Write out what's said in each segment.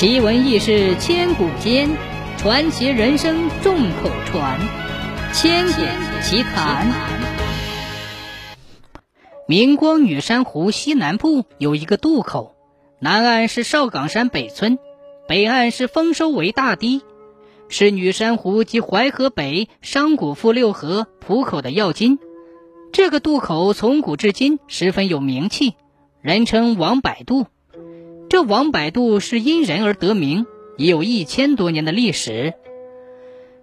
奇闻异事千古间，传奇人生众口传。千古奇谈。明光女山湖西南部有一个渡口，南岸是少岗山北村，北岸是丰收围大堤，是女山湖及淮河北、商贾妇六河浦口的要津。这个渡口从古至今十分有名气，人称王百渡。这王百渡是因人而得名，已有一千多年的历史。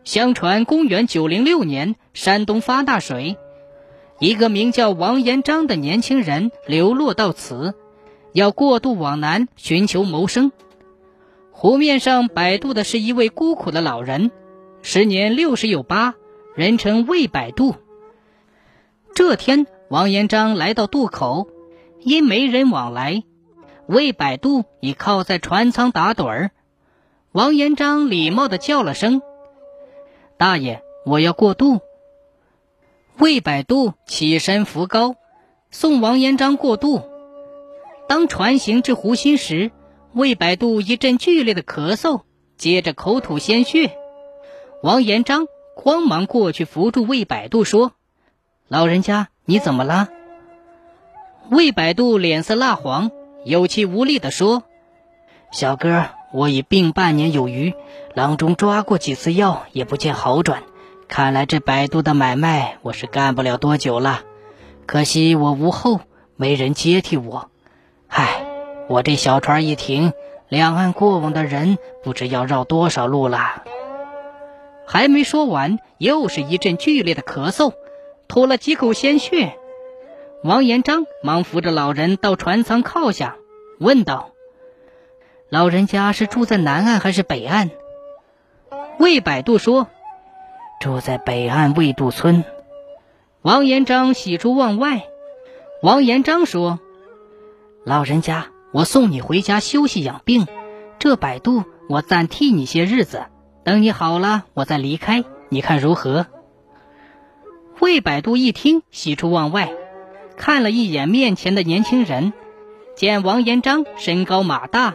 相传公元九零六年，山东发大水，一个名叫王延章的年轻人流落到此，要过渡往南寻求谋生。湖面上摆渡的是一位孤苦的老人，时年六十有八，人称魏百渡。这天，王延章来到渡口，因没人往来。魏百度已靠在船舱打盹儿，王延章礼貌地叫了声：“大爷，我要过渡。”魏百度起身扶高，送王延章过渡。当船行至湖心时，魏百度一阵剧烈的咳嗽，接着口吐鲜血。王延章慌忙过去扶住魏百度，说：“老人家，你怎么了？”魏百度脸色蜡黄。有气无力地说：“小哥，我已病半年有余，郎中抓过几次药，也不见好转。看来这百度的买卖，我是干不了多久了。可惜我无后，没人接替我。唉，我这小船一停，两岸过往的人不知要绕多少路了。”还没说完，又是一阵剧烈的咳嗽，吐了几口鲜血。王延章忙扶着老人到船舱靠下，问道：“老人家是住在南岸还是北岸？”魏百度说：“住在北岸魏渡村。”王延章喜出望外。王延章说：“老人家，我送你回家休息养病，这百度我暂替你些日子，等你好了，我再离开，你看如何？”魏百度一听，喜出望外。看了一眼面前的年轻人，见王延章身高马大，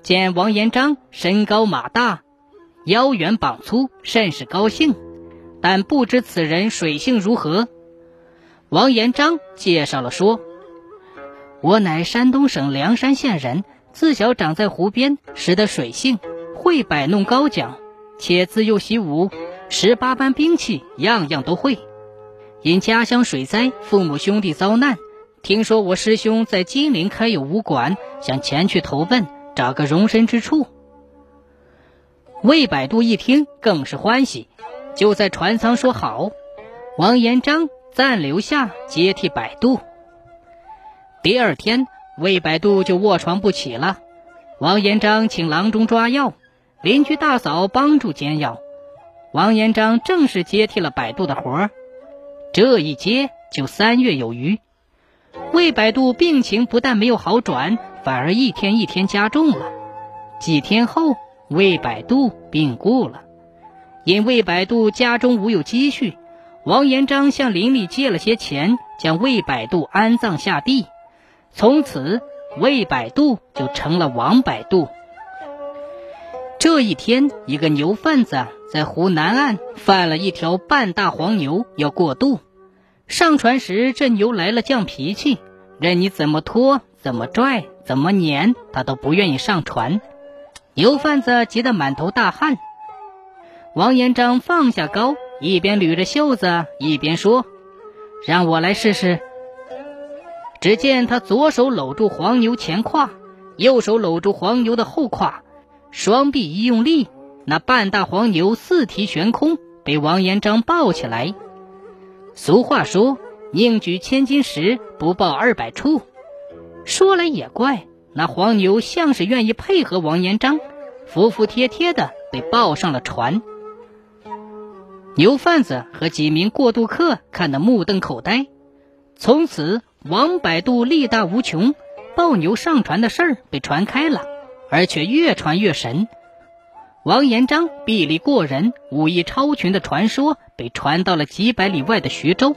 见王延章身高马大，腰圆膀粗，甚是高兴，但不知此人水性如何。王延章介绍了说：“我乃山东省梁山县人，自小长在湖边，识得水性，会摆弄高桨，且自幼习武，十八般兵器样样都会。”因家乡水灾，父母兄弟遭难，听说我师兄在金陵开有武馆，想前去投奔，找个容身之处。魏百度一听，更是欢喜，就在船舱说好，王延章暂留下接替百度。第二天，魏百度就卧床不起了，王延章请郎中抓药，邻居大嫂帮助煎药，王延章正式接替了百度的活儿。这一接就三月有余，魏百度病情不但没有好转，反而一天一天加重了。几天后，魏百度病故了。因魏百度家中无有积蓄，王延章向邻里借了些钱，将魏百度安葬下地。从此，魏百度就成了王百度。这一天，一个牛贩子在湖南岸贩了一条半大黄牛，要过渡。上船时，这牛来了犟脾气，任你怎么拖、怎么拽、怎么撵，他都不愿意上船。牛贩子急得满头大汗。王延章放下篙，一边捋着袖子，一边说：“让我来试试。”只见他左手搂住黄牛前胯，右手搂住黄牛的后胯。双臂一用力，那半大黄牛四蹄悬空，被王延章抱起来。俗话说：“宁举千斤石，不抱二百处。”说来也怪，那黄牛像是愿意配合王延章，服服帖帖的被抱上了船。牛贩子和几名过渡客看得目瞪口呆。从此，王百度力大无穷，抱牛上船的事儿被传开了。而且越传越神，王延章臂力过人、武艺超群的传说被传到了几百里外的徐州。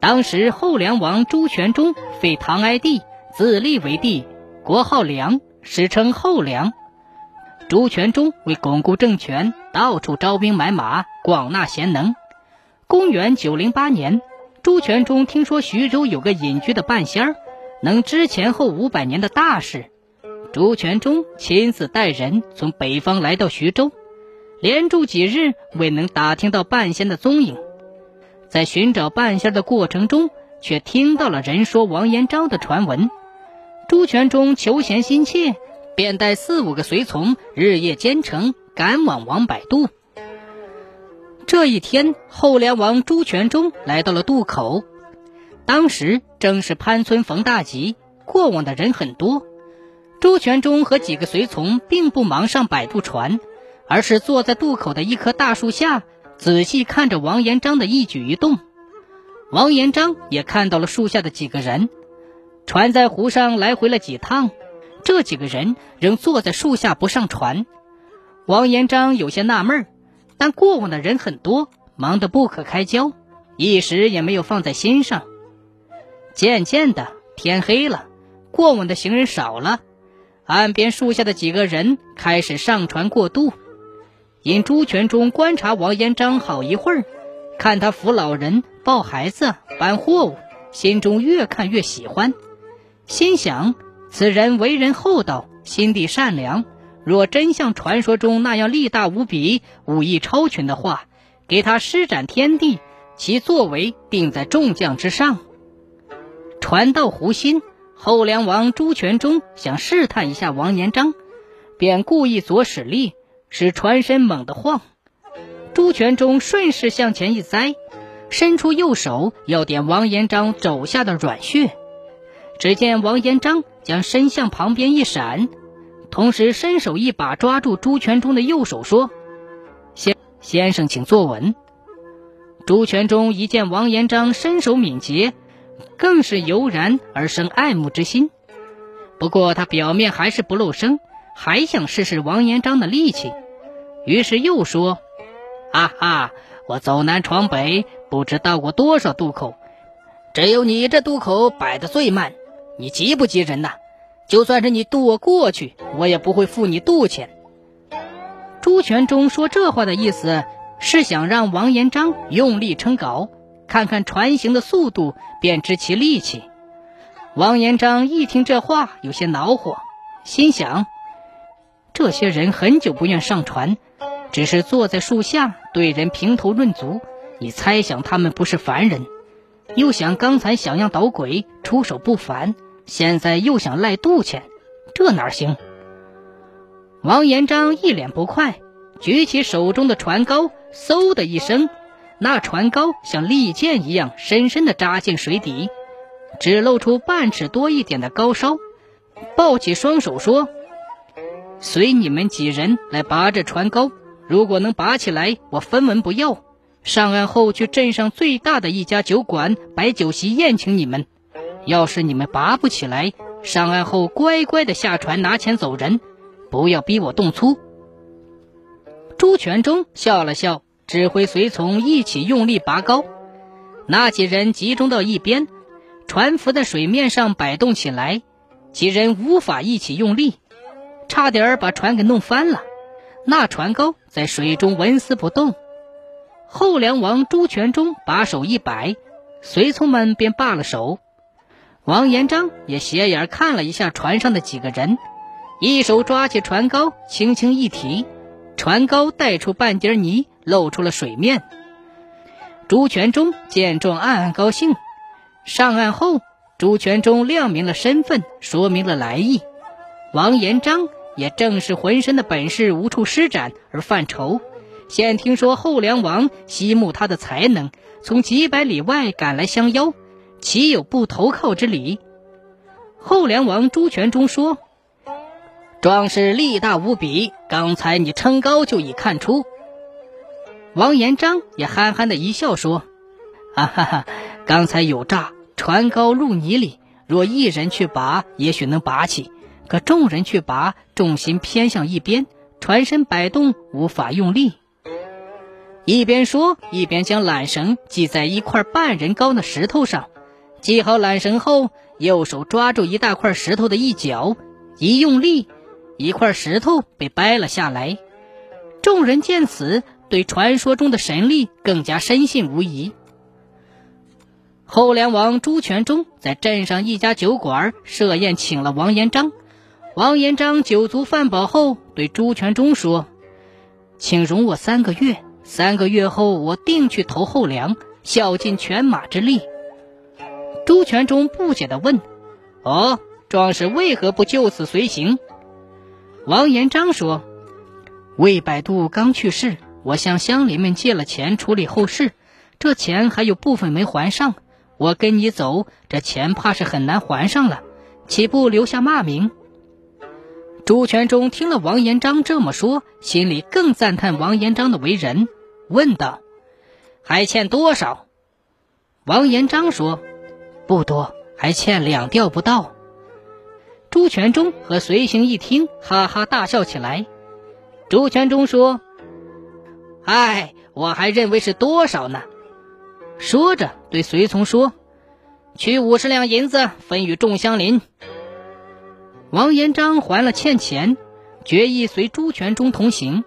当时后梁王朱全忠废唐哀帝，自立为帝，国号梁，史称后梁。朱全忠为巩固政权，到处招兵买马，广纳贤能。公元九零八年，朱全忠听说徐州有个隐居的半仙儿，能知前后五百年的大事。朱全忠亲自带人从北方来到徐州，连住几日，未能打听到半仙的踪影。在寻找半仙的过程中，却听到了人说王延昭的传闻。朱全忠求贤心切，便带四五个随从日夜兼程，赶往王百渡。这一天，后梁王朱全忠来到了渡口。当时正是潘村逢大吉，过往的人很多。朱全忠和几个随从并不忙上摆渡船，而是坐在渡口的一棵大树下，仔细看着王延章的一举一动。王延章也看到了树下的几个人。船在湖上来回了几趟，这几个人仍坐在树下不上船。王延章有些纳闷。但过往的人很多，忙得不可开交，一时也没有放在心上。渐渐的，天黑了，过往的行人少了，岸边树下的几个人开始上船过渡。因朱全忠观察王延章好一会儿，看他扶老人、抱孩子、搬货物，心中越看越喜欢，心想此人为人厚道，心地善良。若真像传说中那样力大无比、武艺超群的话，给他施展天地，其作为定在众将之上。船到湖心，后梁王朱全忠想试探一下王延璋，便故意左使力，使船身猛地晃。朱全忠顺势向前一栽，伸出右手要点王延璋肘下的软穴，只见王延璋将身向旁边一闪。同时伸手一把抓住朱全忠的右手，说：“先先生，请坐稳。”朱全忠一见王延璋身手敏捷，更是油然而生爱慕之心。不过他表面还是不露声，还想试试王延章的力气，于是又说：“哈哈，我走南闯北，不知到过多少渡口，只有你这渡口摆的最慢，你急不急人呐？”就算是你渡我过去，我也不会付你渡钱。朱全忠说这话的意思是想让王延章用力撑篙，看看船行的速度，便知其力气。王延璋一听这话，有些恼火，心想：这些人很久不愿上船，只是坐在树下对人评头论足，你猜想他们不是凡人？又想刚才想要捣鬼，出手不凡。现在又想赖渡钱，这哪行？王延璋一脸不快，举起手中的船篙，嗖的一声，那船篙像利剑一样深深的扎进水底，只露出半尺多一点的高烧。抱起双手说：“随你们几人来拔这船篙，如果能拔起来，我分文不要。上岸后去镇上最大的一家酒馆摆酒席宴请你们。”要是你们拔不起来，上岸后乖乖的下船拿钱走人，不要逼我动粗。朱全忠笑了笑，指挥随从一起用力拔高，那几人集中到一边，船浮在水面上摆动起来，几人无法一起用力，差点把船给弄翻了。那船篙在水中纹丝不动。后梁王朱全忠把手一摆，随从们便罢了手。王延璋也斜眼看了一下船上的几个人，一手抓起船篙，轻轻一提，船高带出半截泥，露出了水面。朱全忠见状，暗暗高兴。上岸后，朱全忠亮明了身份，说明了来意。王延璋也正是浑身的本事无处施展而犯愁，现听说后梁王惜慕他的才能，从几百里外赶来相邀。岂有不投靠之理？后梁王朱全忠说：“壮士力大无比，刚才你撑高就已看出。”王延章也憨憨的一笑说：“啊哈哈，刚才有诈，船高入泥里，若一人去拔，也许能拔起；可众人去拔，重心偏向一边，船身摆动，无法用力。”一边说，一边将缆绳系在一块半人高的石头上。系好缆绳后，右手抓住一大块石头的一角，一用力，一块石头被掰了下来。众人见此，对传说中的神力更加深信无疑。后梁王朱全忠在镇上一家酒馆设宴，请了王延章。王延章酒足饭饱后，对朱全忠说：“请容我三个月，三个月后我定去投后梁，效尽犬马之力。”朱全忠不解地问：“哦，壮士为何不就此随行？”王延章说。魏百度刚去世，我向乡邻们借了钱处理后事，这钱还有部分没还上。我跟你走，这钱怕是很难还上了，岂不留下骂名？朱全忠听了王延章这么说，心里更赞叹王延章的为人，问道：“还欠多少？”王延章说：“不多，还欠两吊不到。”朱全忠和随行一听，哈哈大笑起来。朱全忠说：“哎，我还认为是多少呢。”说着，对随从说：“取五十两银子分与众乡邻。”王延章还了欠钱，决意随朱全忠同行。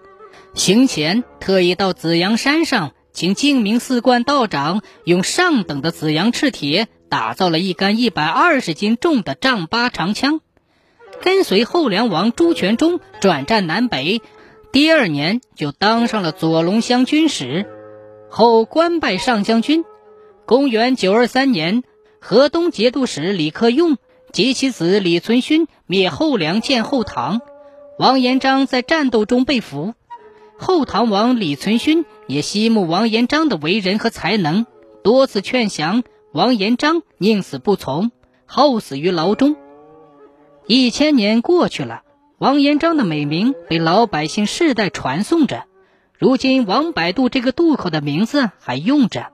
行前特意到紫阳山上，请净明寺观道长用上等的紫阳赤铁打造了一杆一百二十斤重的丈八长枪，跟随后梁王朱全忠转战南北。第二年就当上了左龙乡军使，后官拜上将军。公元九二三年，河东节度使李克用及其子李存勖灭后梁，建后唐。王延章在战斗中被俘，后唐王李存勖也惜慕王延章的为人和才能，多次劝降，王延章宁死不从，后死于牢中。一千年过去了。王延章的美名被老百姓世代传颂着，如今王百度这个渡口的名字还用着。